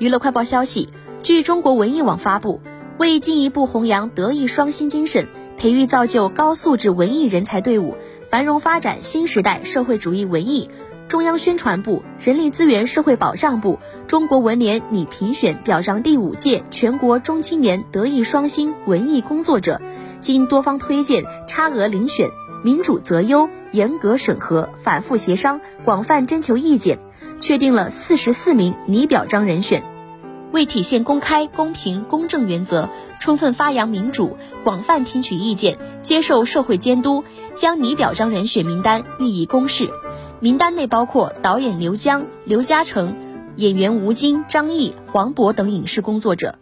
娱乐快报消息，据中国文艺网发布，为进一步弘扬德艺双馨精神，培育造就高素质文艺人才队伍，繁荣发展新时代社会主义文艺，中央宣传部、人力资源社会保障部、中国文联拟评选表彰第五届全国中青年德艺双馨文艺工作者，经多方推荐、差额遴选、民主择优、严格审核、反复协商、广泛征求意见。确定了四十四名拟表彰人选，为体现公开、公平、公正原则，充分发扬民主，广泛听取意见，接受社会监督，将拟表彰人选名单予以公示。名单内包括导演刘江、刘嘉诚、演员吴京、张译、黄渤等影视工作者。